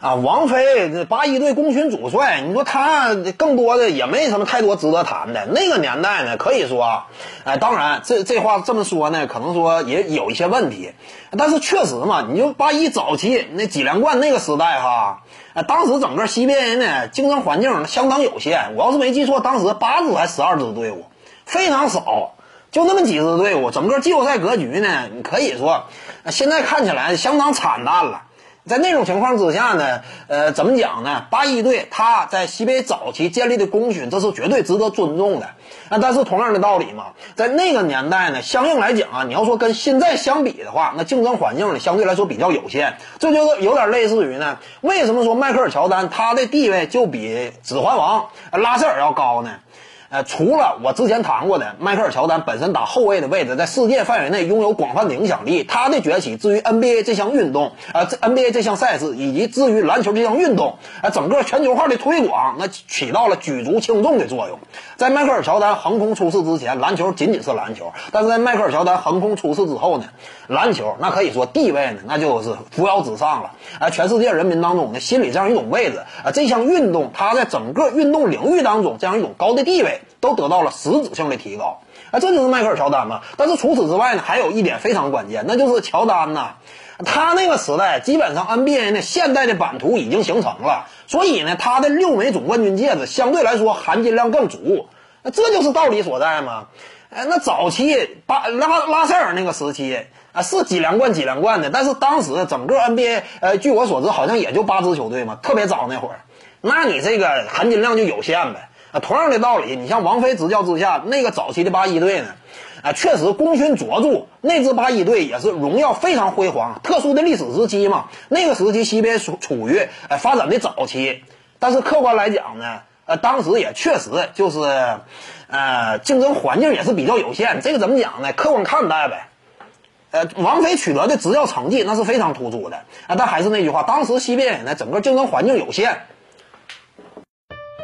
啊，王菲这八一队功勋主帅，你说他更多的也没什么太多值得谈的。那个年代呢，可以说，哎，当然这这话这么说呢，可能说也有一些问题，但是确实嘛，你就八一早期那几连冠那个时代哈，啊，当时整个西边人呢竞争环境相当有限。我要是没记错，当时八支还十二支队伍，非常少，就那么几支队伍，整个季后赛格局呢，你可以说现在看起来相当惨淡了。在那种情况之下呢，呃，怎么讲呢？八一队他在西北早期建立的功勋，这是绝对值得尊重的。啊，但是同样的道理嘛，在那个年代呢，相应来讲啊，你要说跟现在相比的话，那竞争环境呢相对来说比较有限。这就是有点类似于呢，为什么说迈克尔乔丹他的地位就比指环王拉塞尔要高呢？呃，除了我之前谈过的，迈克尔乔丹本身打后卫的位置，在世界范围内拥有广泛的影响力，他的崛起至于 NBA 这项运动，呃这，NBA 这项赛事，以及至于篮球这项运动，呃，整个全球化的推广，那起到了举足轻重的作用。在迈克尔乔丹横空出世之前，篮球仅仅是篮球；但是在迈克尔乔丹横空出世之后呢，篮球那可以说地位呢，那就是扶摇直上了。啊，全世界人民当中呢，心里这样一种位置，啊，这项运动它在整个运动领域当中这样一种高的地位。都得到了实质性的提高，啊，这就是迈克尔乔丹嘛。但是除此之外呢，还有一点非常关键，那就是乔丹呐，他那个时代基本上 NBA 呢现代的版图已经形成了，所以呢，他的六枚总冠军戒指相对来说含金量更足，那这就是道理所在嘛。哎，那早期巴拉拉塞尔那个时期啊，是几连冠几连冠的，但是当时整个 NBA，呃，据我所知好像也就八支球队嘛，特别早那会儿，那你这个含金量就有限呗。啊，同样的道理，你像王菲执教之下那个早期的八一队呢，啊，确实功勋卓著，那支八一队也是荣耀非常辉煌。特殊的历史时期嘛，那个时期西边处处于呃发展的早期，但是客观来讲呢，呃，当时也确实就是，呃，竞争环境也是比较有限。这个怎么讲呢？客观看待呗。呃，王菲取得的执教成绩那是非常突出的啊，但还是那句话，当时西边呢整个竞争环境有限。